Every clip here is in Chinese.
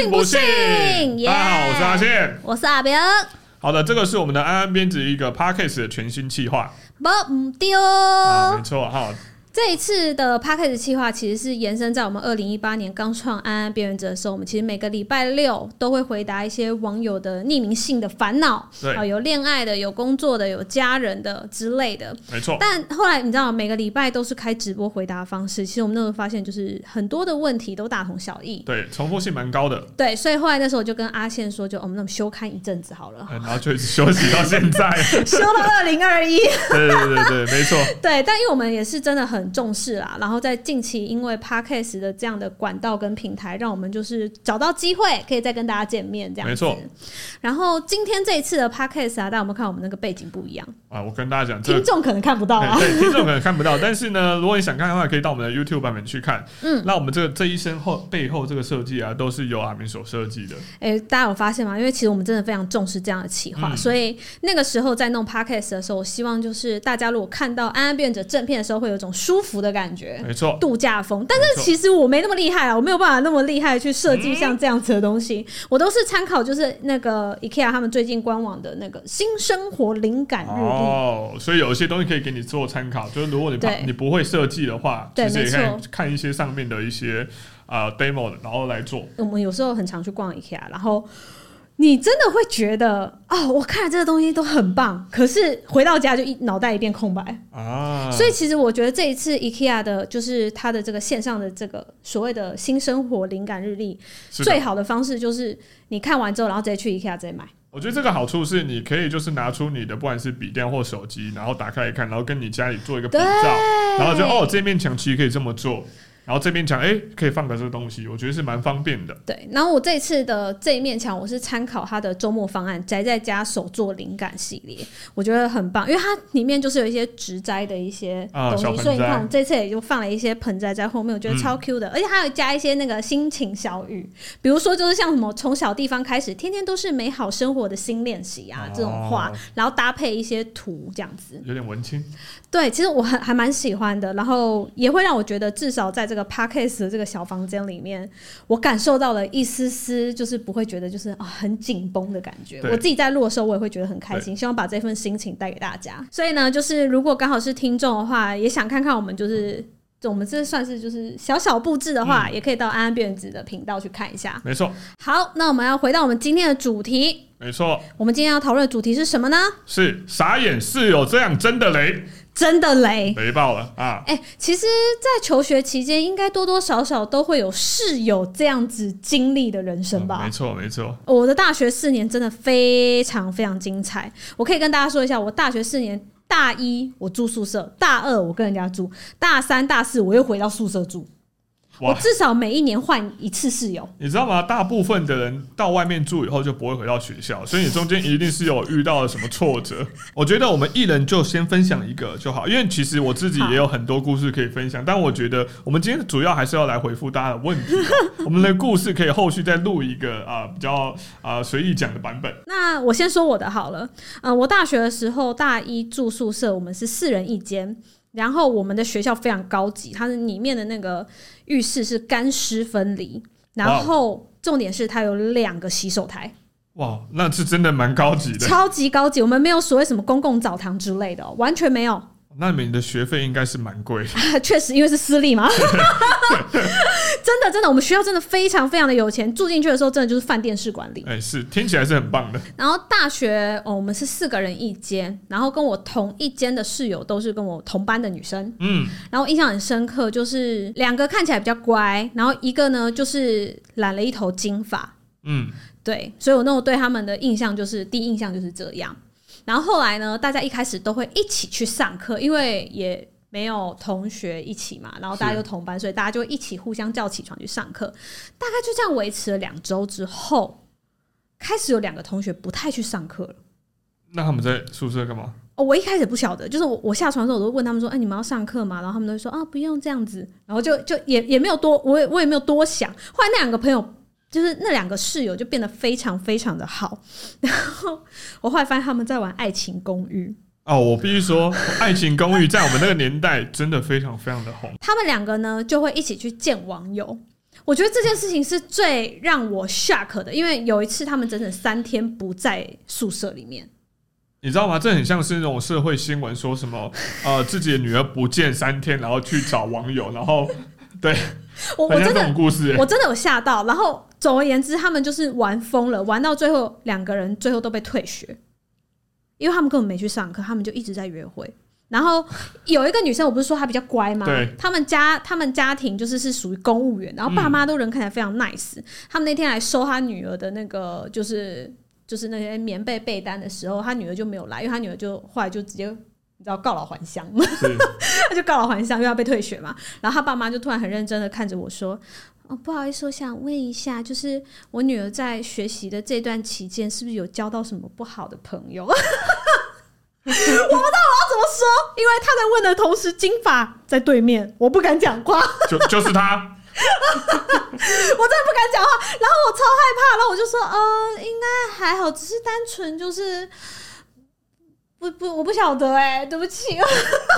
信不信？大家好，我是阿信。我是阿明，好的，这个是我们的安安编辑一个 podcast 的全新计划不唔丢。啊，没错哈。这一次的 p a c k a g e 计划其实是延伸在我们二零一八年刚创安安边缘者的时候，我们其实每个礼拜六都会回答一些网友的匿名性的烦恼，对啊，有恋爱的，有工作的，有家人的之类的。没错，但后来你知道，每个礼拜都是开直播回答方式，其实我们那时候发现，就是很多的问题都大同小异。对，重复性蛮高的，对，所以后来那时候我就跟阿宪说，就哦我们那么休刊一阵子好了，嗯然后就一直休息到现在。休到二零二一。对对对对，没错，对，但因为我们也是真的很重视啦，然后在近期因为 podcast 的这样的管道跟平台，让我们就是找到机会可以再跟大家见面这样子。没错。然后今天这一次的 podcast 啊，大家有没有看我们那个背景不一样？啊，我跟大家讲，听众可能看不到啊。对，听众可能看不到，但是呢，如果你想看的话，可以到我们的 YouTube 版本去看。嗯，那我们这个这一身后背后这个设计啊，都是由阿明所设计的。哎、大家有发现吗？因为其实我们真的非常重视这样的企划，嗯所以那个时候在弄 podcast 的时候，我希望就是大家如果看到安安变者正片的时候，会有一种舒服的感觉。没错，度假风，但是其实我没那么厉害啊，我没有办法那么厉害去设计像这样子的东西，我都是参考就是那个 IKEA 他们最近官网的那个新生活灵感日历。哦，所以有一些东西可以给你做参考，就是如果你不你不会设计的话，对其实也可以看一些上面的一些啊、呃 demo，然后来做。我们有时候很常去逛 IKEA，然后你真的会觉得哦，我看了这个东西都很棒，可是回到家就一脑袋一片空白。啊，所以其实我觉得这一次 IKEA 的，就是它的这个线上的这个所谓的新生活灵感日历，最好的方式就是你看完之后，然后直接去 IKEA 直接买。我觉得这个好处是，你可以就是拿出你的不管是笔电或手机，然后打开一看，然后跟你家里做一个比对照，然后就哦这面墙其实可以这么做，然后这面墙哎可以放个这个东西，我觉得是蛮方便的。对，然后我这次的这一面墙，我是参考它的周末方案宅在家手作灵感系列，我觉得很棒，因为它里面就是有一些植栽的一些东西，所以你看我们这次也就放了一些盆栽在后面，我觉得超 Q 的，而且还有加一些那个心情小语，比如说就是像什么从小地方开始，天天都是美好生活的新练习啊、哦。这种话，然后搭配一些图这样子，有点文青，对，其实我还还蛮喜欢的，然后也会让我觉得，至少在这个 podcast 的这个小房间里面，我感受到了一丝丝，就是不会觉得就是啊很紧绷的感觉。我自己在录的时候，我也会觉得很开心，希望把这份心情带给大家。所以呢，就是如果刚好是听众的话，也想看看我们就是。我们这算是就是小小布置的话，嗯也可以到安安变子的频道去看一下。没错，好，那我们要回到我们今天的主题。没错，我们今天要讨论的主题是什么呢？是傻眼是有这样真的雷真的雷。雷爆了啊！哎、其实，在求学期间，应该多多少少都会有室友这样子经历的人生吧。嗯没错没错，我的大学四年真的非常非常精彩，我可以跟大家说一下，我大学四年，大一我住宿舍，大二我跟人家住，大三、大四我又回到宿舍住，我！至少每一年换一次室友。你知道吗？大部分的人到外面住以后就不会回到学校，所以你中间一定是有遇到了什么挫折。我觉得我们一人就先分享一个就好，因为其实我自己也有很多故事可以分享，但我觉得我们今天主要还是要来回复大家的问题。我们的故事可以后续再录一个啊、比较啊随意讲的版本。那我先说我的好了，嗯、我大学的时候大一住宿舍，我们是四人一间。然后我们的学校非常高级，它的里面的那个浴室是干湿分离，然后重点是它有两个洗手台，哇，那是真的蛮高级的。超级高级。我们没有所谓什么公共澡堂之类的哦、完全没有。那你们的学费应该是蛮贵的。确实，因为是私立嘛，真的真的，我们学校真的非常非常的有钱，住进去的时候真的就是饭店式管理。哎、是听起来是很棒的。然后大学哦，我们是四个人一间，然后跟我同一间的室友都是跟我同班的女生。嗯，然后印象很深刻，就是两个看起来比较乖，然后一个呢就是染了一头金发。嗯，对，所以我那种对他们的印象就是第一印象就是这样。然后后来呢，大家一开始都会一起去上课，因为也没有同学一起嘛，然后大家是又同班，所以大家就一起互相叫起床去上课。大概就这样维持了两周之后，开始有两个同学不太去上课了。那他们在宿舍干嘛？哦，我一开始不晓得，就是我我下床的时候，我都问他们说：“哎、你们要上课吗？”然后他们都会说：“啊，不用这样子。”然后就就也也没有多，我也我也没有多想。后来那两个朋友，就是那两个室友，就变得非常非常的好。然后我后来发现他们在玩《爱情公寓》，哦，我必须说，《爱情公寓》在我们那个年代真的非常非常的红。他们两个呢就会一起去见网友。我觉得这件事情是最让我 shock 的，因为有一次他们整整三天不在宿舍里面。你知道吗？这很像是那种社会新闻，说什么呃自己的女儿不见三天，然后去找网友，然后对，我我真的故事、欸。我真的有吓到。然后总而言之，他们就是玩疯了，玩到最后两个人最后都被退学，因为他们根本没去上课，他们就一直在约会。然后有一个女生，我不是说她比较乖吗？对他们家他们家庭就是是属于公务员，然后爸妈都人看起来非常 nice、他们那天来收他女儿的那个就是就是那些棉被被单的时候，他女儿就没有来，因为他女儿就后来就直接你知道告老还乡。是 他就告老还乡，因为要被退学嘛。然后他爸妈就突然很认真的看着我说：“哦，不好意思，我想问一下，就是我女儿在学习的这段期间，是不是有交到什么不好的朋友？” 我不知道我要怎么说，因为他在问的同时，金发在对面，我不敢讲话，就就是他，我真的不敢讲话。然后我超害怕，然后我就说：“呃，应该还好，只是单纯就是不不，我不晓得哎、对不起。”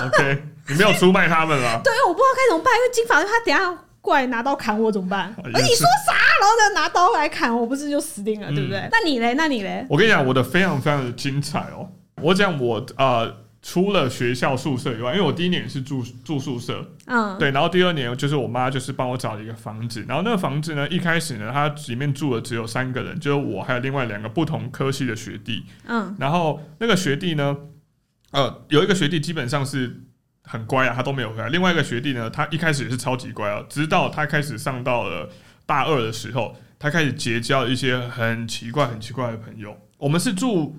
OK，你没有出卖他们了。对，我不知道该怎么办，因为金发他等下过来拿刀砍我怎么办？你说啥？然后再拿刀来砍我，不是就死定了，嗯对不对？那你嘞？那你嘞？我跟你讲，我的非常非常的精彩哦。我讲我呃，除了学校宿舍以外，因为我第一年是住住宿舍，嗯，对，然后第二年就是我妈就是帮我找了一个房子，然后那个房子呢，一开始呢，它里面住的只有三个人，就是我还有另外两个不同科系的学弟，嗯然后那个学弟呢，呃，有一个学弟基本上是很乖啊，他都没有回来。另外一个学弟呢，他一开始也是超级乖啊，直到他开始上到了大二的时候，他开始结交一些很奇怪、很奇怪的朋友。我们是住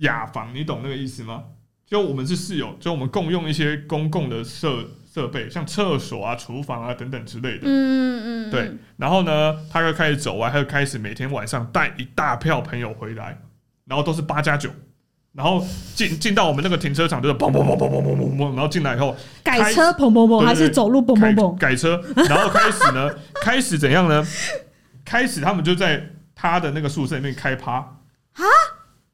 雅房，你懂那个意思吗？就我们是室友，就我们共用一些公共的设设备，像厕所啊、厨房啊等等之类的。嗯嗯嗯，对，然后呢，他就开始走完，他就开始每天晚上带一大票朋友回来，然后都是八加九，然后进进到我们那个停车场，就是嘣嘣嘣嘣嘣嘣嘣嘣，然后进来以后改车砰砰砰，还是走路砰改砰砰？改车，然后开始呢，开始怎样呢？开始他们就在他的那个宿舍里面开趴啊。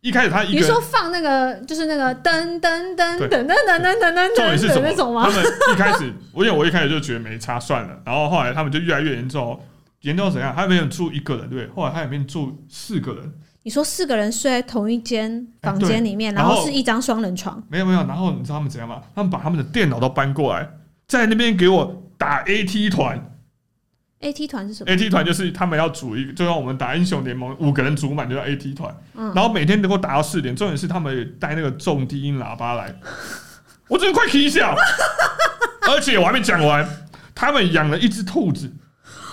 一开始他一你说放那个就是那个噔噔噔对噔噔噔噔噔噔噔重点是什么？的那种吗？他们一开始，我因为我一开始就觉得没差算了，然后后来他们就越来越严重，严重到怎样？他没有住一个人，对不对？后来他里面住四个人。你说四个人睡在同一间房间里面，然后是一张双人床，没有没有，然后你知道他们怎样吗？他们把他们的电脑都搬过来，在那边给我打 AT 团。AT 团是什么？AT 团就是他们要组一个，就像我们打英雄联盟五个人组满就叫 AT 团，嗯然后每天能够打到四点。重点是他们也带那个重低音喇叭来，我真的快啼笑。而且我还没讲完，他们养了一只兔子，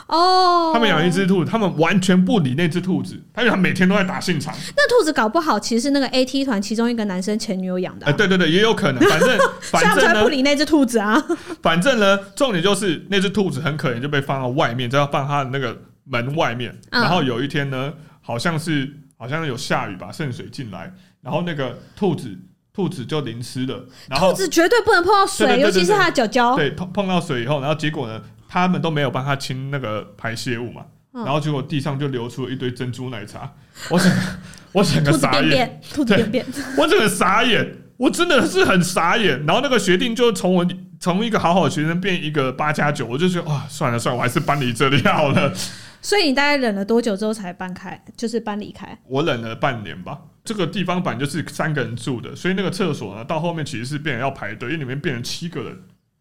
哦，他们养了一只兔子，他们完全不理那只兔子，他们每天都在打现场。那兔子搞不好其实是那个 AT 团其中一个男生前女友养的哎、啊，对对对，也有可能，反正 反正不，理那只兔子啊。反正呢，重点就是那只兔子很可怜，就被放到外面，就要放它的那个门外面。嗯然后有一天呢，好像是好像有下雨吧，渗水进来，然后那个兔子兔子就淋湿了，然后兔子绝对不能碰到水，尤其是它的脚脚。对碰碰到水以后，然后结果呢，他们都没有帮他清那个排泄物嘛，嗯然后结果地上就流出了一堆珍珠奶茶，我整个 我整个兔子傻眼，兔子便便，我整个傻眼，我真的是很傻眼。然后那个学定就从我从一个好好的学生变一个八加九，我就觉得哇，算了算了，我还是搬离这里好了。所以你大概忍了多久之后才搬开？就是搬离开？我忍了半年吧。这个地方本来就是三个人住的，所以那个厕所呢，到后面其实是变成要排队，因为里面变成七个人，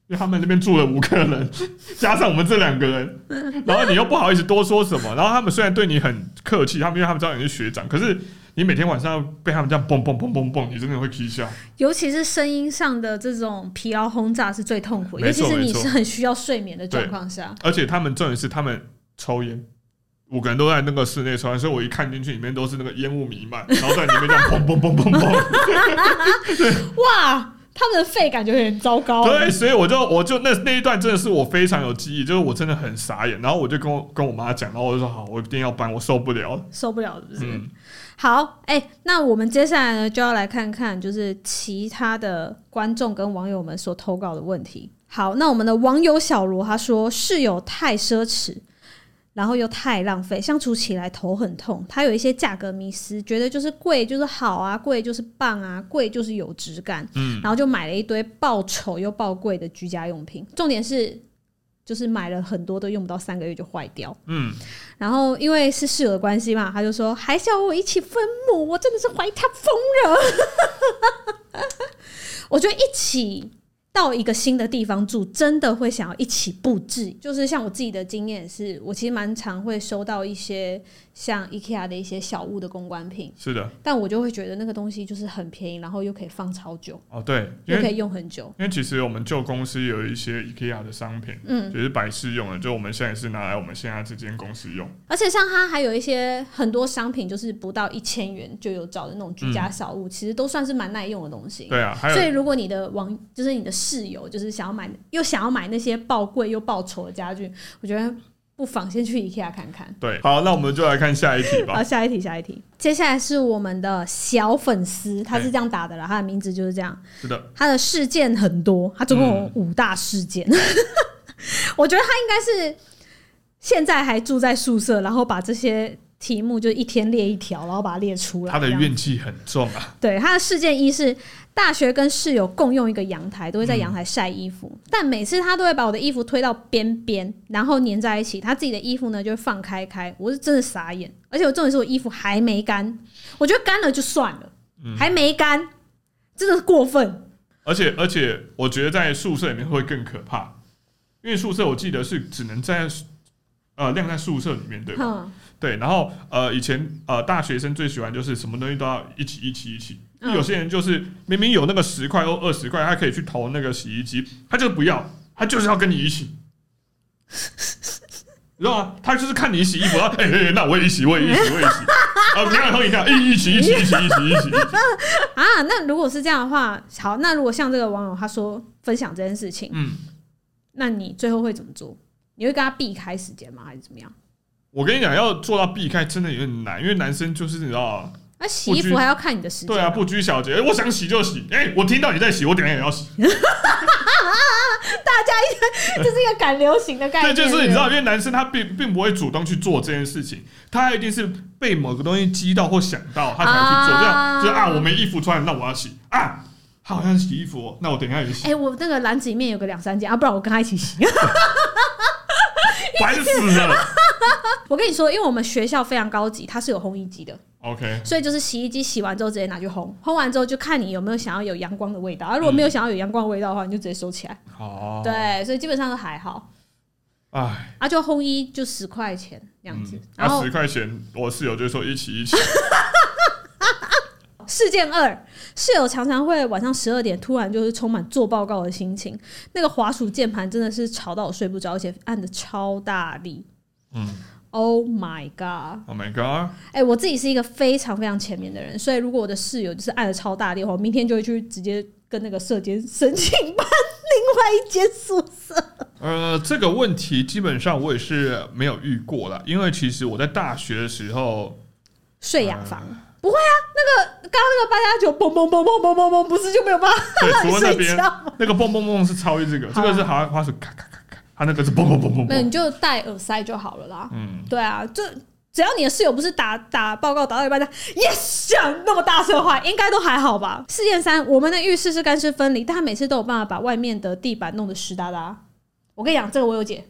因为他们那边住了五个人，加上我们这两个人，然后你又不好意思多说什么，然后他们虽然对你很客气，他们因为他们知道你是学长，可是你每天晚上被他们这样蹦蹦蹦蹦蹦，你真的会啼笑。尤其是声音上的这种疲劳轰炸是最痛苦的，尤其是你是很需要睡眠的状况下。而且他们重点是他们抽烟，五个人都在那个室内抽烟，所以我一看进去里面都是那个烟雾弥漫，然后在里面这样砰砰砰砰砰。哇，他们的肺感觉有点糟糕。对，所以我就我就那那一段真的是我非常有记忆，就是我真的很傻眼，然后我就跟我跟我妈讲，然后我就说好，我一定要搬，我受不了了。受不了，是不是？嗯，好，哎、那我们接下来呢，就要来看看就是其他的观众跟网友们所投稿的问题。好，那我们的网友小罗他说室友太奢侈，然后又太浪费，相处起来头很痛。他有一些价格迷思，觉得就是贵就是好啊，贵就是棒啊，贵就是有质感。嗯，然后就买了一堆爆丑又爆贵的居家用品，重点是。就是买了很多都用不到三个月就坏掉，嗯，然后因为是室友的关系嘛，他就说还是要我一起分母，我真的是怀疑他疯了。我觉得一起到一个新的地方住，真的会想要一起布置。就是像我自己的经验是，我其实蛮常会收到一些像 IKEA 的一些小物的公关品，是的，但我就会觉得那个东西就是很便宜，然后又可以放超久，哦对，又可以用很久。因为其实我们旧公司有一些 IKEA 的商品，嗯，就是百事用的，就我们现在是拿来我们现在这间公司用。而且像它还有一些很多商品，就是不到一千元就有找的那种居家小物，其实都算是蛮耐用的东西。对啊，还有所以如果你的网就是你的室友，就是想要买又想要买那些爆贵又爆丑的家具，我觉得不妨先去 IKEA 看看。对，好，那我们就来看下一题吧好，吧。下一题，下一题。接下来是我们的小粉丝，他是这样打的啦，他的名字就是这样。是的，他的事件很多，他总共有五大事件。我觉得他应该是现在还住在宿舍，然后把这些题目就一天列一条，然后把它列出来。他的怨气很重啊。对他的事件一是大学跟室友共用一个阳台，都会在阳台晒衣服，但每次他都会把我的衣服推到边边，然后粘在一起，他自己的衣服呢就会放开开，我是真的傻眼。而且我重点是我衣服还没干，我觉得干了就算了，还没干，真的是过分。而且而且，我觉得在宿舍里面会更可怕，因为宿舍我记得是只能在呃晾在宿舍里面，对吧？哼，对，然后呃以前呃大学生最喜欢就是什么东西都要一起一起一起。嗯有些人就是明明有那个十块或二十块，他可以去投那个洗衣机，他就不要，他就是要跟你一起。你知道吗？他就是看你洗衣服，哎哎、哎那我也一起，我也一起，我也一起。啊，你要喝饮料，一一起一起一起一起一起一起。啊，那如果是这样的话，好，那如果像这个网友他说分享这件事情，嗯，那你最后会怎么做？你会跟他避开时间吗？还是怎么样？我跟你讲，要做到避开真的有点难，因为男生就是你知道，那洗衣服还要看你的时间。对啊，不拘小节，哎我想洗就洗，哎、我听到你在洗，我等一下也要洗。大家一这是一个赶流行的概对，念。就是你知道，因为男生他并并不会主动去做这件事情，他一定是被某个东西激到或想到，他才去做。啊这样就是啊，我没衣服穿，那我要洗啊。他好像洗衣服、哦，那我等一下也洗哎、，我那个篮子里面有个两三件啊，不然我跟他一起洗。烦死了。我跟你说，因为我们学校非常高级，它是有烘衣机的，OK，所以就是洗衣机洗完之后直接拿去烘，烘完之后就看你有没有想要有阳光的味道。啊，如果没有想要有阳光的味道的话，你就直接收起来。好，，对，所以基本上都还好。哎，啊，就烘衣就十块钱这样子，嗯，然后那十块钱，我室友就说一起一起，事件二，室友常常会晚上十二点突然就是充满做报告的心情，那个滑鼠键盘真的是吵到我睡不着，而且按的超大力。嗯 Oh my god！，Oh my god，哎、我自己是一个非常非常前面的人，所以如果我的室友就是按的超大力的话，我明天就会去直接跟那个社监申请搬另外一间宿舍。呃，这个问题基本上我也是没有遇过啦，因为其实我在大学的时候，睡雅房、不会啊，那个刚刚那个八加九嘣嘣嘣嘣嘣嘣嘣，不是就没有办法对，让你除了那边睡觉吗？那个蹦蹦蹦是超越这个，这个是好像花鼠咔咔咔咔，它那个是蹦蹦蹦蹦没有，你就戴耳塞就好了啦。嗯，对啊，就只要你的室友不是打打报告打到一半的 yes 讲那么大声的话，应该都还好吧。事件三，我们的浴室是干湿分离，但他每次都有办法把外面的地板弄得湿哒哒。我跟你讲，这个我有解，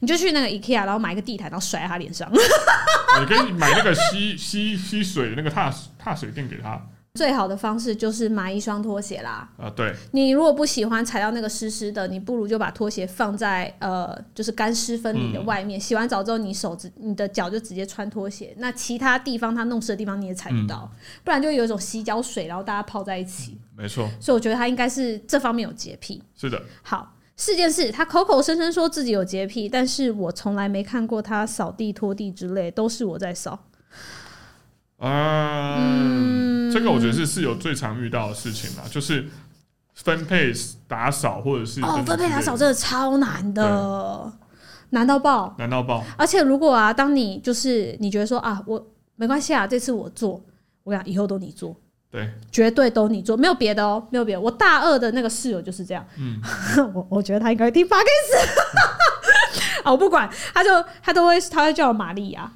你就去那个 IKEA，然后买一个地毯，然后甩在他脸上。你可以买那个吸吸吸水的那个踏踏水垫给他最好的方式就是买一双拖鞋啦。啊，对，你如果不喜欢踩到那个湿湿的，你不如就把拖鞋放在呃，就是干湿分离的外面。洗完澡之后，你手指、你的脚就直接穿拖鞋，那其他地方它弄湿的地方你也踩不到，不然就有一种洗脚水，然后大家泡在一起。没错，所以我觉得他应该是这方面有洁癖。是的，好，事件事他口口声声说自己有洁癖，但是我从来没看过他扫地、拖地之类，都是我在扫。嗯，这个我觉得是室友最常遇到的事情啦，就是分配打扫或者是哦，分配打扫真的超难的，难到爆。难到爆，而且如果啊，当你就是你觉得说啊，我没关系啊，这次我做，我讲以后都你做。对，绝对都你做，没有别的哦，没有别的。我大二的那个室友就是这样，嗯，我我觉得他应该听 p o d c 啊，我不管，他就他都会，他会叫我玛丽亚，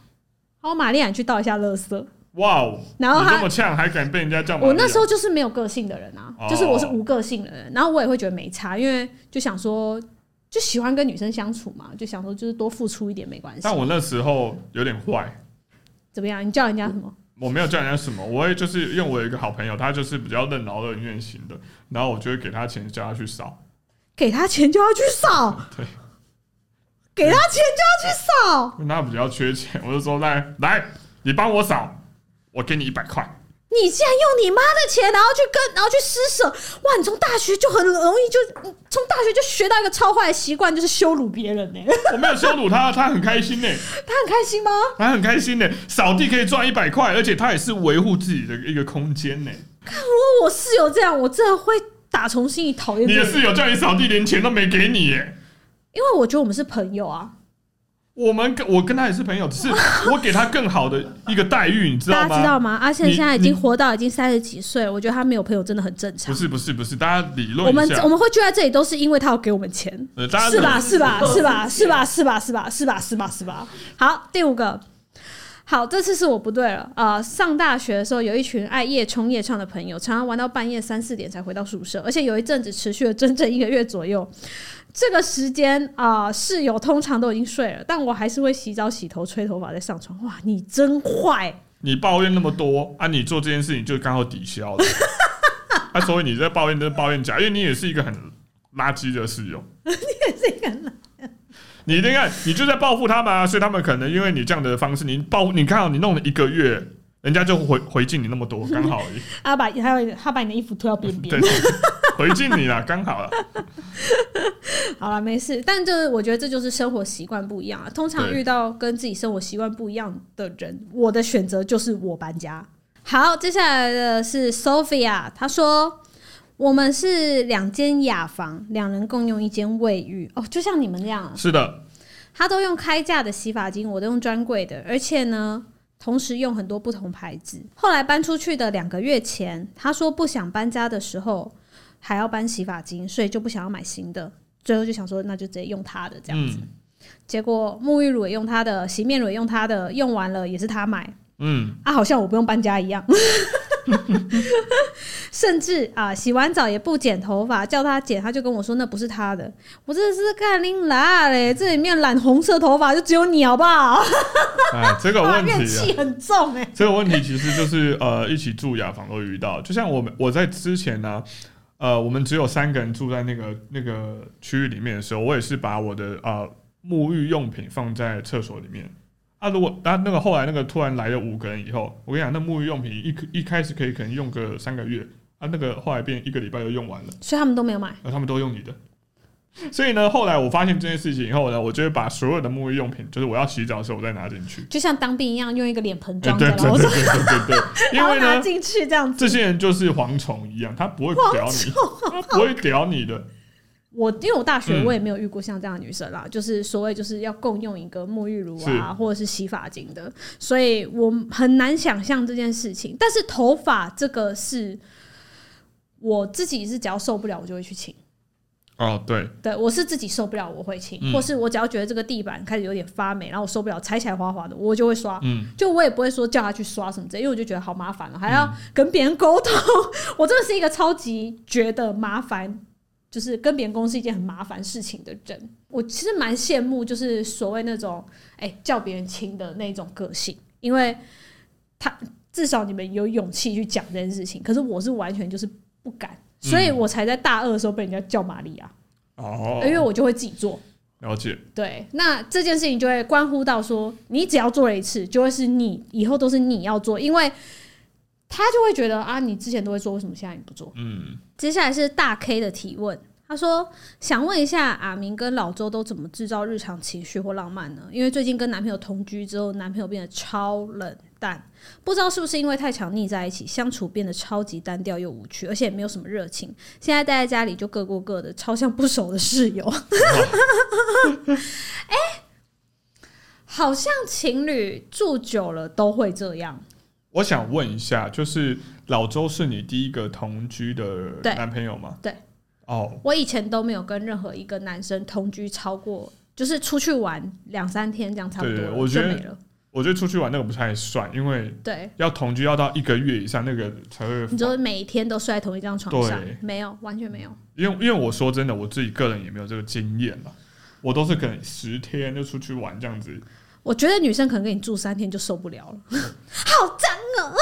好，玛丽亚你去倒一下垃圾。哇哦，然后你这么呛，还敢被人家叫？我那时候就是没有个性的人啊，就是我是无个性的人，然后我也会觉得没差，因为就想说，就喜欢跟女生相处嘛，就想说就是多付出一点没关系。但我那时候有点坏，怎么样？你叫人家什么？我没有叫人家什么，我会就是因为我有一个好朋友，他就是比较任劳任怨型的，然后我就会给他钱叫他去扫，给他钱就要去扫，对，给他钱就要去扫，因为他比较缺钱，我就说来来，你帮我扫，我给你一百块。你竟然用你妈的钱，然后去跟，然后去施舍，哇！你从大学就很容易就从大学就学到一个超坏的习惯，就是羞辱别人呢。我没有羞辱他，他很开心呢。他很开心吗？他很开心呢。扫地可以赚一百块，而且他也是维护自己的一个空间呢。看，如果我室友这样，我真的会打从心里讨厌。你的室友叫你扫地，连钱都没给你耶。因为我觉得我们是朋友啊。我们跟我跟他也是朋友，只是 我给他更好的一个待遇，你知道吗？大家知道吗？阿宪现在已经活到已经三十几岁，我觉得他没有朋友真的很正常。不是不是不是，大家理论我们我们会聚在这里，都是因为他要给我们钱，是吧？是吧？是吧？是吧？是吧？是吧？是吧？是吧？是吧？好，第五个，好，这次是我不对了啊！上大学的时候，有一群爱夜冲夜唱的朋友，常常玩到半夜三四点才回到宿舍，而且有一阵子持续了整整一个月左右。这个时间啊，室友通常都已经睡了，但我还是会洗澡、洗头、吹头发再上床。哇，你真坏！你抱怨那么多啊，你做这件事情就刚好抵消了。啊，所以你在抱怨，真抱怨假，因为你也是一个很垃圾的室友。你也是一个垃圾。你应该，你就在报复他们啊！所以他们可能因为你这样的方式，你报你看到你弄了一个月，人家就回回敬你那么多，刚好而已。他把还有他把你的衣服脱到边边。回敬你了，刚好了。好了，没事。但就是我觉得这就是生活习惯不一样啊。通常遇到跟自己生活习惯不一样的人，我的选择就是我搬家。好，接下来的是 Sophia，她说我们是两间雅房，两人共用一间卫浴。哦，就像你们这样。是的。他都用开价的洗发精，我都用专柜的，而且呢，同时用很多不同牌子。后来搬出去的两个月前，他说不想搬家的时候。还要搬洗发精，所以就不想要买新的，最后就想说那就直接用他的这样子。结果沐浴乳也用他的，洗面乳也用他的，用完了也是他买。嗯，啊，好像我不用搬家一样。甚至啊，洗完澡也不剪头发，叫他剪，他就跟我说那不是他的。我真的是看你拉嘞，这里面染红色头发就只有你好不好？哎，这个问题气很重哎。这个问题其实就是呃，一起住雅房都遇到，就像我们我在之前呢。呃，我们只有三个人住在那个那个区域里面的时候，我也是把我的呃沐浴用品放在厕所里面。啊，如果啊那个后来那个突然来了五个人以后，我跟你讲，那沐浴用品一一开始可以可能用个三个月，啊，那个后来变一个礼拜就用完了。所以他们都没有买。啊，他们都用你的。所以呢，后来我发现这件事情以后呢，我就会把所有的沐浴用品，就是我要洗澡的时候，我再拿进去，就像当兵一样，用一个脸盆装着，对对对对对，因为呢，进去这样子，这些人就是蝗虫一样，他不会屌你，他不会屌你的。我因为我大学我也没有遇过像这样的女生啦，就是所谓就是要共用一个沐浴乳啊，或者是洗发精的，所以我很难想象这件事情。但是头发这个是我自己是只要受不了，我就会去请。哦，对，对我是自己受不了，我会清，或是我只要觉得这个地板开始有点发霉，然后我受不了，踩起来滑滑的，我就会刷。嗯，就我也不会说叫他去刷什么之类，因为我就觉得好麻烦了，还要跟别人沟通。我真的是一个超级觉得麻烦，就是跟别人沟通是一件很麻烦事情的人。我其实蛮羡慕，就是所谓那种哎叫别人亲的那种个性，因为他至少你们有勇气去讲这件事情，可是我是完全就是不敢。所以我才在大二的时候被人家叫玛利亚哦，因为我就会自己做。了解。对，那这件事情就会关乎到说，你只要做了一次，就会是你以后都是你要做，因为他就会觉得啊，你之前都会做，为什么现在你不做？嗯。接下来是大 K 的提问，他说想问一下阿明跟老周都怎么制造日常情绪或浪漫呢？因为最近跟男朋友同居之后，男朋友变得超冷。淡，不知道是不是因为太常腻在一起，相处变得超级单调又无趣，而且也没有什么热情。现在待在家里就各过各的，超像不熟的室友。哎，好像情侣住久了都会这样。我想问一下，就是老周是你第一个同居的男朋友吗？对。哦，我以前都没有跟任何一个男生同居超过，就是出去玩两三天这样差不多对了，我觉得就没了。我觉得出去玩那个不太算，因为对，要同居要到一个月以上，那个才会你说每天都睡在同一张床上对，没有，完全没有。因为因为我说真的，我自己个人也没有这个经验了，我都是可能十天就出去玩这样子。我觉得女生可能跟你住三天就受不了了，好脏哦、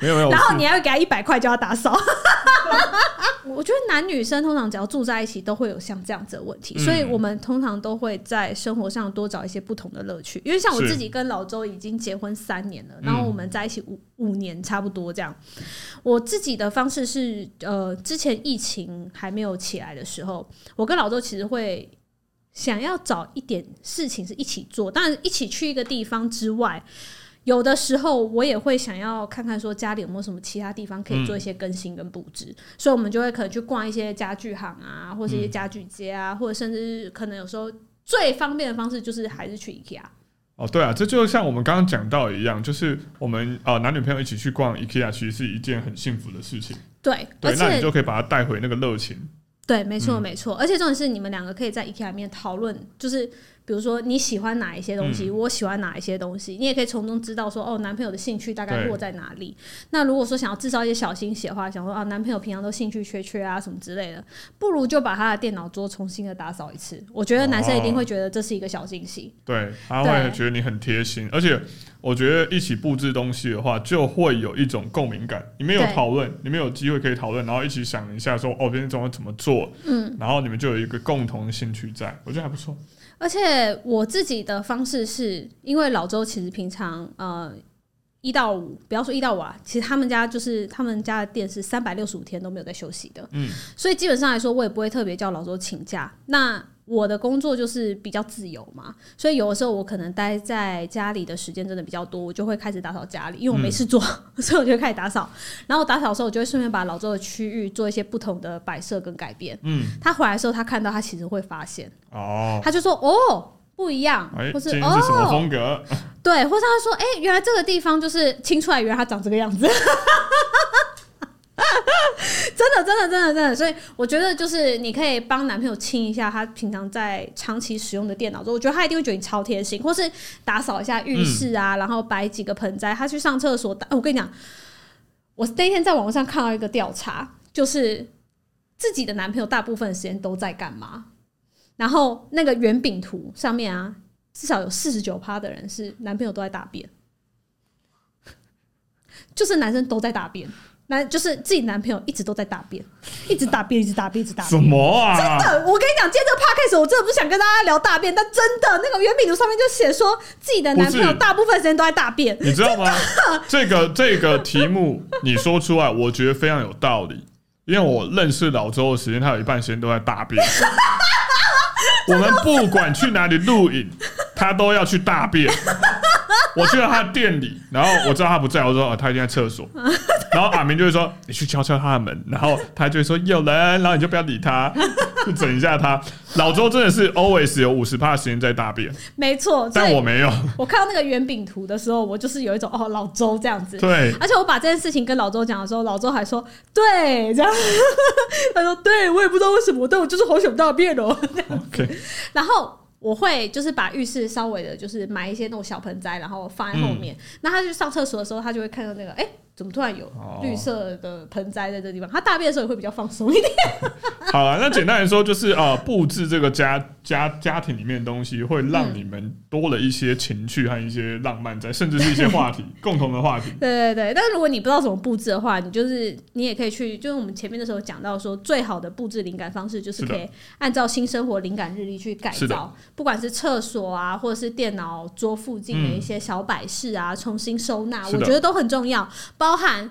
没有没有，然后你还要给他一百块叫他打扫。我觉得男女生通常只要住在一起，都会有像这样子的问题，嗯所以我们通常都会在生活上多找一些不同的乐趣。因为像我自己跟老周已经结婚三年了，嗯然后我们在一起五五年差不多这样。我自己的方式是，呃，之前疫情还没有起来的时候，我跟老周其实会想要找一点事情是一起做，当然一起去一个地方之外。有的时候我也会想要看看说家里有没有什么其他地方可以做一些更新跟布置，所以我们就会可能去逛一些家具行啊，或者一些家具街啊，或者甚至可能有时候最方便的方式就是还是去 IKEA。哦，对啊，这就像我们刚刚讲到一样，就是我们呃男女朋友一起去逛 IKEA，其实是一件很幸福的事情。对，对而，且那你就可以把它带回那个热情。对，没错嗯没错，而且重点是你们两个可以在 IKEA 里面讨论，就是比如说你喜欢哪一些东西，嗯我喜欢哪一些东西，你也可以从中知道说哦，男朋友的兴趣大概落在哪里。那如果说想要制造一些小惊喜的话，想说啊，男朋友平常都兴趣缺缺啊什么之类的，不如就把他的电脑桌重新的打扫一次。我觉得男生一定会觉得这是一个小惊喜。对，他会觉得你很贴心，而且我觉得一起布置东西的话，就会有一种共鸣感。你们有讨论，你们有机会可以讨论，然后一起想一下说，哦，别人怎么怎么做，嗯，然后你们就有一个共同的兴趣在，我觉得还不错。而且我自己的方式是因为老周其实平常呃一到五，不要说一到五啊，其实他们家就是他们家的店是三百六十五天都没有在休息的，嗯，所以基本上来说，我也不会特别叫老周请假。那我的工作就是比较自由嘛，所以有的时候我可能待在家里的时间真的比较多，我就会开始打扫家里，因为我没事做，所以我就会开始打扫。然后我打扫的时候，我就会顺便把老周的区域做一些不同的摆设跟改变。嗯，他回来的时候，他看到他其实会发现，哦，他就说：“哦，不一样。哎，或是今天是什么哦，风格？对，或是他说：“哎、原来这个地方就是清出来，原来它长这个样子。”真的，真的，真的，真的，所以我觉得就是你可以帮男朋友清一下他平常在长期使用的电脑之后，我觉得他一定会觉得你超贴心，或是打扫一下浴室啊，然后摆几个盆栽。他去上厕所，打我跟你讲，我那天在网络上看到一个调查，就是自己的男朋友大部分时间都在干嘛？然后那个圆饼图上面啊，至少有四十九趴的人是男朋友都在大便，就是男生都在大便，男就是自己男朋友一直都在大便，一直大便，一直大便，一直大便什。么啊？真的，我跟你讲，今天这个 podcast 我真的不是想跟大家聊大便，但真的那个圆饼图上面就写说自己的男朋友大部分时间都在大便。你知道吗？这个这个题目你说出来，我觉得非常有道理，因为我认识老周的时间，他有一半时间都在大便。我们不管去哪里录影，他都要去大便。我去了他的店里，然后我知道他不在，我说哦，他一定在厕所。然后阿明就会说你去敲敲他的门，然后他就会说有人，然后你就不要理他，就整一下他。老周真的是 always 有五十趴的时间在大便，没错，但我没有。我看到那个圆饼图的时候，我就是有一种哦老周这样子。对，而且我把这件事情跟老周讲的时候，老周还说对，这样他说对我也不知道为什么，但我就是好想大便哦。OK，然后我会就是把浴室稍微的，就是买一些那种小盆栽，然后放在后面。那他去上厕所的时候，他就会看到那个，哎、怎么突然有哦绿色的盆栽在这个地方？他大便的时候也会比较放松一点。好了，那简单来说就是呃，布置这个家家家庭里面的东西，会让你们多了一些情趣和一些浪漫在，甚至是一些话题，共同的话题。对对对，但是如果你不知道怎么布置的话，你就是你也可以去，就是我们前面的时候讲到说，最好的布置灵感方式就是可以按照新生活灵感日历去改造，不管是厕所啊，或者是电脑桌附近的一些小摆饰啊，重新收纳，我觉得都很重要，包含。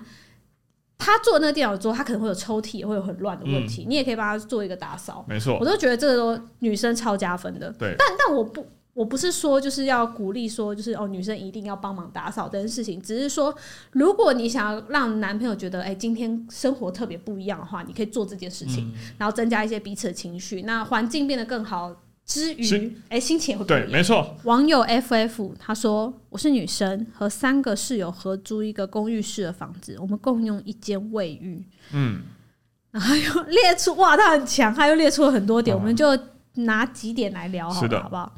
他做那个电脑桌，他可能会有抽屉，也会有很乱的问题，你也可以帮他做一个打扫。没错我，都觉得这个都女生超加分的。对但但我不我不是说就是要鼓励说就是哦女生一定要帮忙打扫这件事情，只是说如果你想要让男朋友觉得哎、今天生活特别不一样的话，你可以做这件事情，嗯然后增加一些彼此的情绪，那环境变得更好。之余是，哎、心情也会不对，没错，网友 FF 他说：“我是女生，和三个室友合租一个公寓式的房子，我们共用一间卫浴。嗯，然后又列出哇，他很强，他又列出了很多点，哦我们就拿几点来聊好的好不好？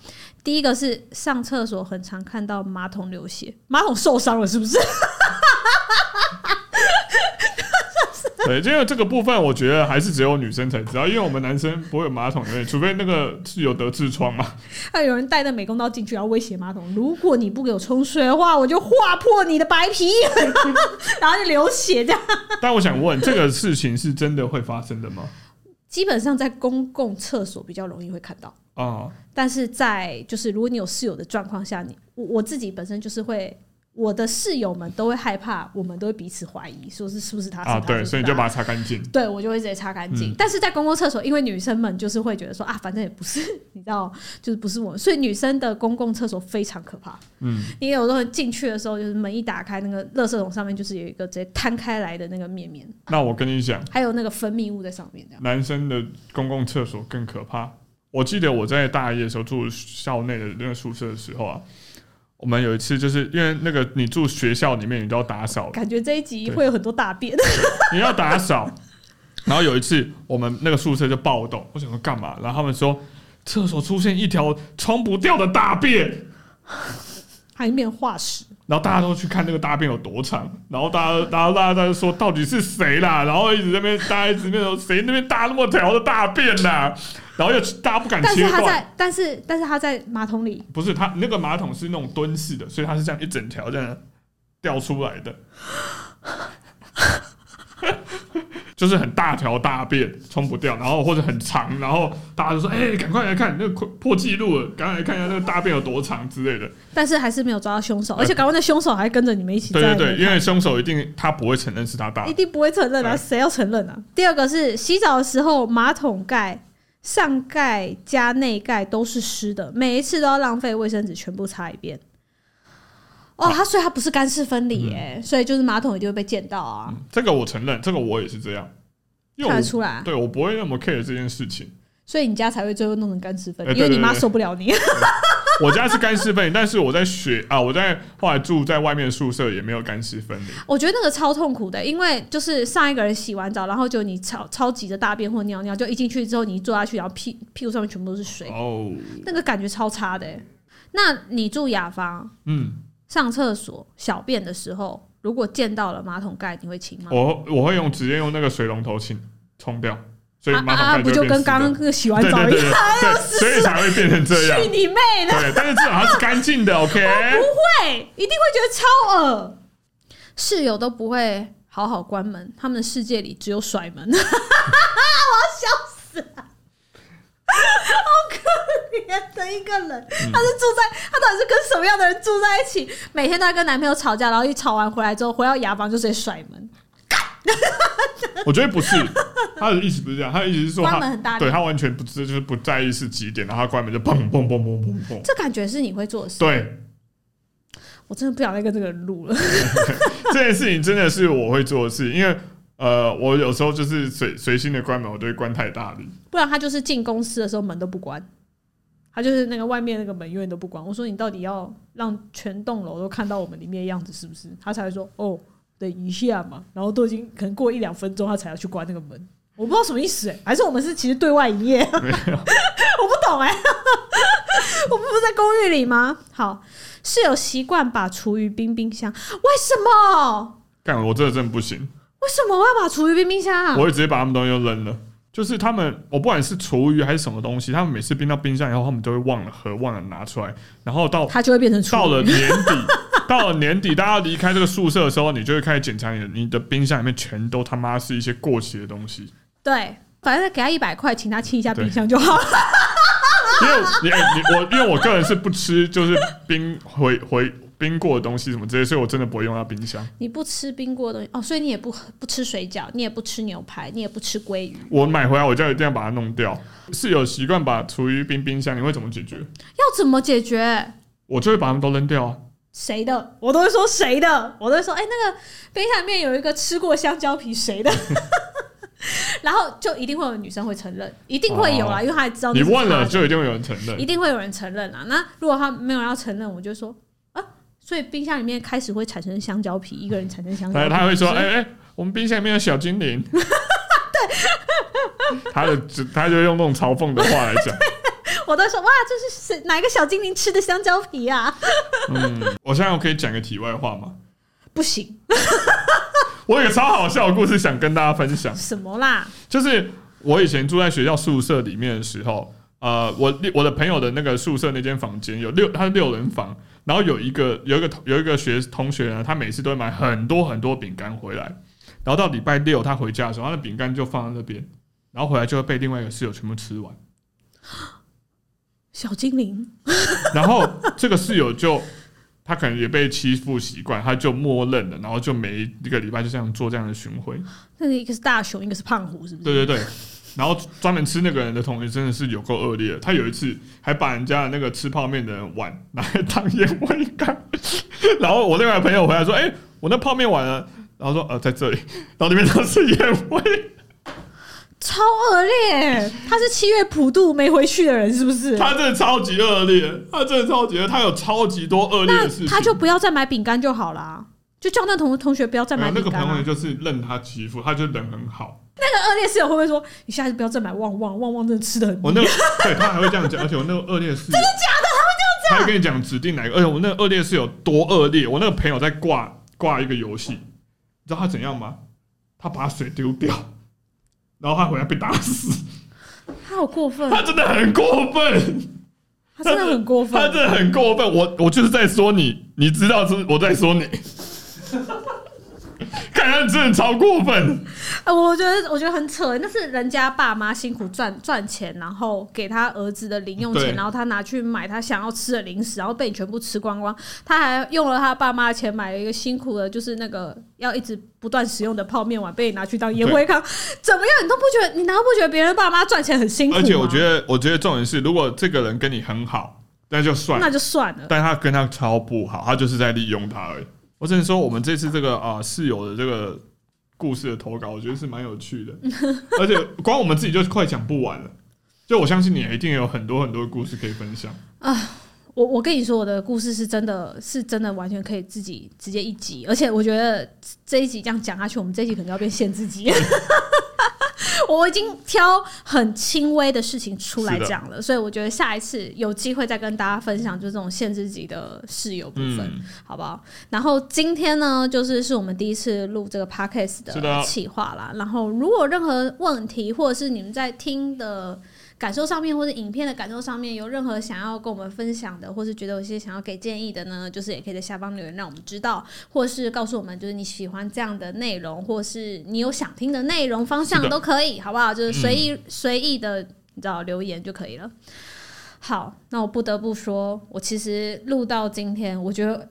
第一个是上厕所很常看到马桶流血，马桶受伤了是不是？对，因为这个部分我觉得还是只有女生才知道，因为我们男生不会有马桶流血，除非那个是有得痔疮嘛。还有人带着美工刀进去，然后威胁马桶，如果你不给我冲水的话，我就划破你的白皮，然后就流血这样。但我想问，这个事情是真的会发生的吗？基本上在公共厕所比较容易会看到。啊、但是在就是如果你有室友的状况下，你我我自己本身就是会，我的室友们都会害怕，我们都会彼此怀疑，说是是不是他啊，对，所以你就把。它擦干净。对，我就会直接擦干净。嗯但是在公共厕所，因为女生们就是会觉得说啊，反正也不是，你知道，就是不是我们，所以女生的公共厕所非常可怕。嗯，你有时候进去的时候，就是门一打开，那个垃圾桶上面就是有一个直接摊开来的那个面面，那我跟你讲，还有那个分泌物在上面，这样。男生的公共厕所更可怕。我记得我在大一的时候住校内的那个宿舍的时候啊，我们有一次就是因为那个你住学校里面，你都要打扫，感觉这一集对会有很多大便。你要打扫。然后有一次我们那个宿舍就暴动，我想说干嘛？然后他们说厕所出现一条冲不掉的大便，还面化石，然后大家都去看那个大便有多长，然后大家，然后大家在说到底是谁啦，然后一直在那边，大家一直在那边说谁那边大那么条的大便啦，然后又大家不敢但切断，是他在，但是但是他在马桶里，不是他那个马桶是那种蹲式的，所以他是这样一整条这样掉出来的，就是很大条大便冲不掉，然后或者很长，然后大家就说：“哎、赶快来看那个破破纪录了，赶快来看一下那个大便有多长之类的。但是还是没有抓到凶手，而且搞完那凶手还跟着你们一”起对对对，因为凶手一定他不会承认是他大一，定不会承认啊，对谁要承认啊？第二个是洗澡的时候，马桶盖上盖加内盖都是湿的，每一次都要浪费卫生纸全部擦一遍。哦，它所以它不是干湿分离耶，所以就是马桶一定会被溅到啊，嗯这个我承认，这个我也是这样，看得出来。对我不会那么 care 这件事情。所以你家才会最后弄成干湿分离，因为你妈受不了你。我家是干湿分离，但是我在学啊，我在后来住在外面宿舍也没有干湿分离。我觉得那个超痛苦的，因为就是上一个人洗完澡，然后就你超超级的大便或尿尿，就一进去之后你一坐下去，然后屁屁股上面全部都是水，哦，那个感觉超差的欸。那你住雅房嗯，上厕所小便的时候，如果溅到了马桶盖，你会清吗？我我会用直接用那个水龙头清冲掉，所以马桶啊啊，不就跟。刚刚那个洗完澡一样？所以才会变成这样。去你妹的！对，但是至少它是干净的，OK 不。会，一定会觉得超恶。室友都不会好好关门，他们的世界里只有甩门。我要笑死了，好可怜的一个人。他是住在，他到底是跟什么样的人住在一起？每天都在跟男朋友吵架，然后一吵完回来之后，回到牙房就直接甩门，我觉得不是，他的意思不是这样，他的意思是说他关门很大力对。他完全不知，就是不在意是几点，然后他关门就砰砰砰砰砰砰。这感觉是你会做的事。对，我真的不想再跟这个人录了。这件事情真的是我会做的事，因为呃，我有时候就是随随心的关门，我都会关太大力。不然他就是进公司的时候门都不关，他就是那个外面那个门永远都不关。我说你到底要让全栋楼都看到我们里面的样子是不是？他才会说哦，等一下嘛。然后都已经可能过一两分钟，他才要去关那个门。我不知道什么意思哎、还是我们是其实对外营业？我没有，不懂哎、我们不是在公寓里吗？好，室友习惯把厨余冰冰箱，为什么？干我这个真的不行，为什么我要把厨余冰冰箱啊？我会直接把他们东西都扔了。就是他们，我不管是厨余还是什么东西，他们每次冰到冰箱以后，他们都会忘了喝，忘了拿出来，然后到它就会变成。到了 年底，到了年底，大家要离开这个宿舍的时候，你就会开始检查你的你的冰箱里面全都他妈是一些过期的东西。对，反正给他一百块，请他清一下冰箱就好。因为你哎你我因为我个人是不吃就是冰回回冰过的东西什么之类，所以我真的不会用到冰箱。你不吃冰过的东西哦，所以你也不不吃水饺，你也不吃牛排，你也不吃鲑鱼，我买回来我就一定要把它弄掉。是有习惯把厨余冰冰箱，你会怎么解决？要怎么解决？我就会把它们都扔掉啊。谁的？我都会说谁的，我都会说，哎、那个冰箱里面有一个吃过香蕉皮，谁的？然后就一定会有女生会承认，一定会有啦，因为她也知道你问了就一定会有人承认一。定会有人承认啊。那如果她没有要承认，我就说啊，所以冰箱里面开始会产生香蕉皮，一个人产生香蕉他皮，他会说：“所以哎、哎、我们冰箱里面有小精灵。”对，他的他就用那种嘲讽的话来讲。我都说哇，这是谁哪一个小精灵吃的香蕉皮啊？嗯，我现在我可以讲个题外话吗？不行，我有个超好笑的故事想跟大家分享，什么啦？就是我以前住在学校宿舍里面的时候，呃，我我的朋友的那个宿舍那间房间有六，他是六人房，然后有一个有一个有一个学同学呢，他每次都会买很多很多饼干回来，然后到礼拜六他回家的时候，他的饼干就放在那边，然后回来就会被另外一个室友全部吃完，小 精灵然后这个室友就。他可能也被欺负习惯，他就默认了，然后就每一个礼拜就这样做这样的巡回。那个一个是大熊，一个是胖虎，是不是？对对对，然后专门吃那个人的同学真的是有够恶劣的。他有一次还把人家的那个吃泡面的人碗拿来当烟灰缸，然后我另个朋友回来说：“哎、我那泡面碗呢？”然后说：“呃，在这里。”然后里面都是烟灰。超恶劣！他是七月普渡没回去的人，是不是？他真的超级恶劣，他真的超级恶劣，他有超级多恶劣的事情。他就不要再买饼干就好啦，就叫那同同学不要再买饼干、啊。朋友就是任他欺负，他就人很好。那个恶劣室友会不会说：“你下次不要再买旺旺，旺旺真的吃的很我那个对他还会这样讲，而且我那个恶劣室友真的假的？他会这样讲？他会跟你讲指定哪个，而且我那个恶劣室友多恶劣，我那个朋友在挂挂一个游戏，你知道他怎样吗？他把水丢掉，然后他回来被打死，他好过分，他真的很过分，他真的很过分。他真的很过分。我我就是在说你，你知道是我在说你，看他真的超过分。呃我觉得我觉得很扯，那是人家爸妈辛苦赚赚钱，然后给他儿子的零用钱，然后他拿去买他想要吃的零食，然后被你全部吃光光。他还用了他爸妈的钱买了一个辛苦的，就是那个要一直不断使用的泡面碗，被你拿去当烟灰缸，怎么样？你都不觉得？你难道不觉得别人爸妈赚钱很辛苦？而且我觉得，我觉得重点是，如果这个人跟你很好，那就算那就算了。但他跟他超不好，他就是在利用他而已。我只能说，我们这次这个啊、室友的这个故事的投稿，我觉得是蛮有趣的，而且光我们自己就快讲不完了。就我相信你一定有很多很多故事可以分享啊。我我跟你说，我的故事是真的是真的完全可以自己直接一集，而且我觉得这一集这样讲下去，我们这一集可能要变限制级。我已经挑很轻微的事情出来讲了，所以我觉得下一次有机会再跟大家分享，就是这种限制级的室友部分，嗯，好不好？然后今天呢，就是是我们第一次录这个 podcast 的的企划啦。然后如果任何问题，或者是你们在听的感受上面，或者影片的感受上面有任何想要跟我们分享的，或是觉得有一些想要给建议的呢，就是也可以在下方留言让我们知道，或是告诉我们就是你喜欢这样的内容，或是你有想听的内容方向都可以，好不好？就是随意、随意的，你知道留言就可以了。好，那我不得不说，我其实录到今天，我觉得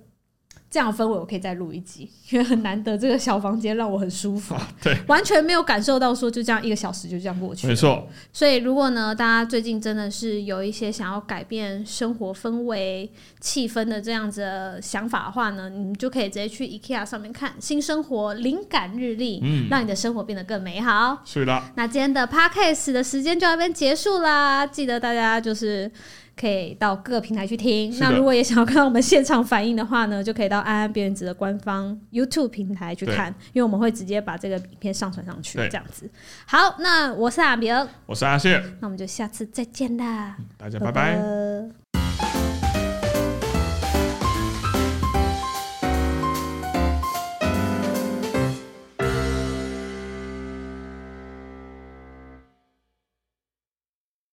这样的氛围我可以再录一集，因为很难得这个小房间让我很舒服，对，完全没有感受到说就这样一个小时就这样过去。没错，所以，如果呢，大家最近真的是有一些想要改变生活氛围、气氛的这样子的想法的话呢，你们就可以直接去 IKEA 上面看新生活灵感日历，嗯。让你的生活变得更美好。是的，那今天的 podcast 的时间就要这边结束啦，记得大家就是可以到各个平台去听。那如果也想要看到我们现场反应的话呢，就可以到安安边缘值的官方 YouTube 平台去看，因为我们会直接把这个影片上传上去，这样子。好，那我是阿明，我是阿谢，那我们就下次再见啦，大家拜。拜。拜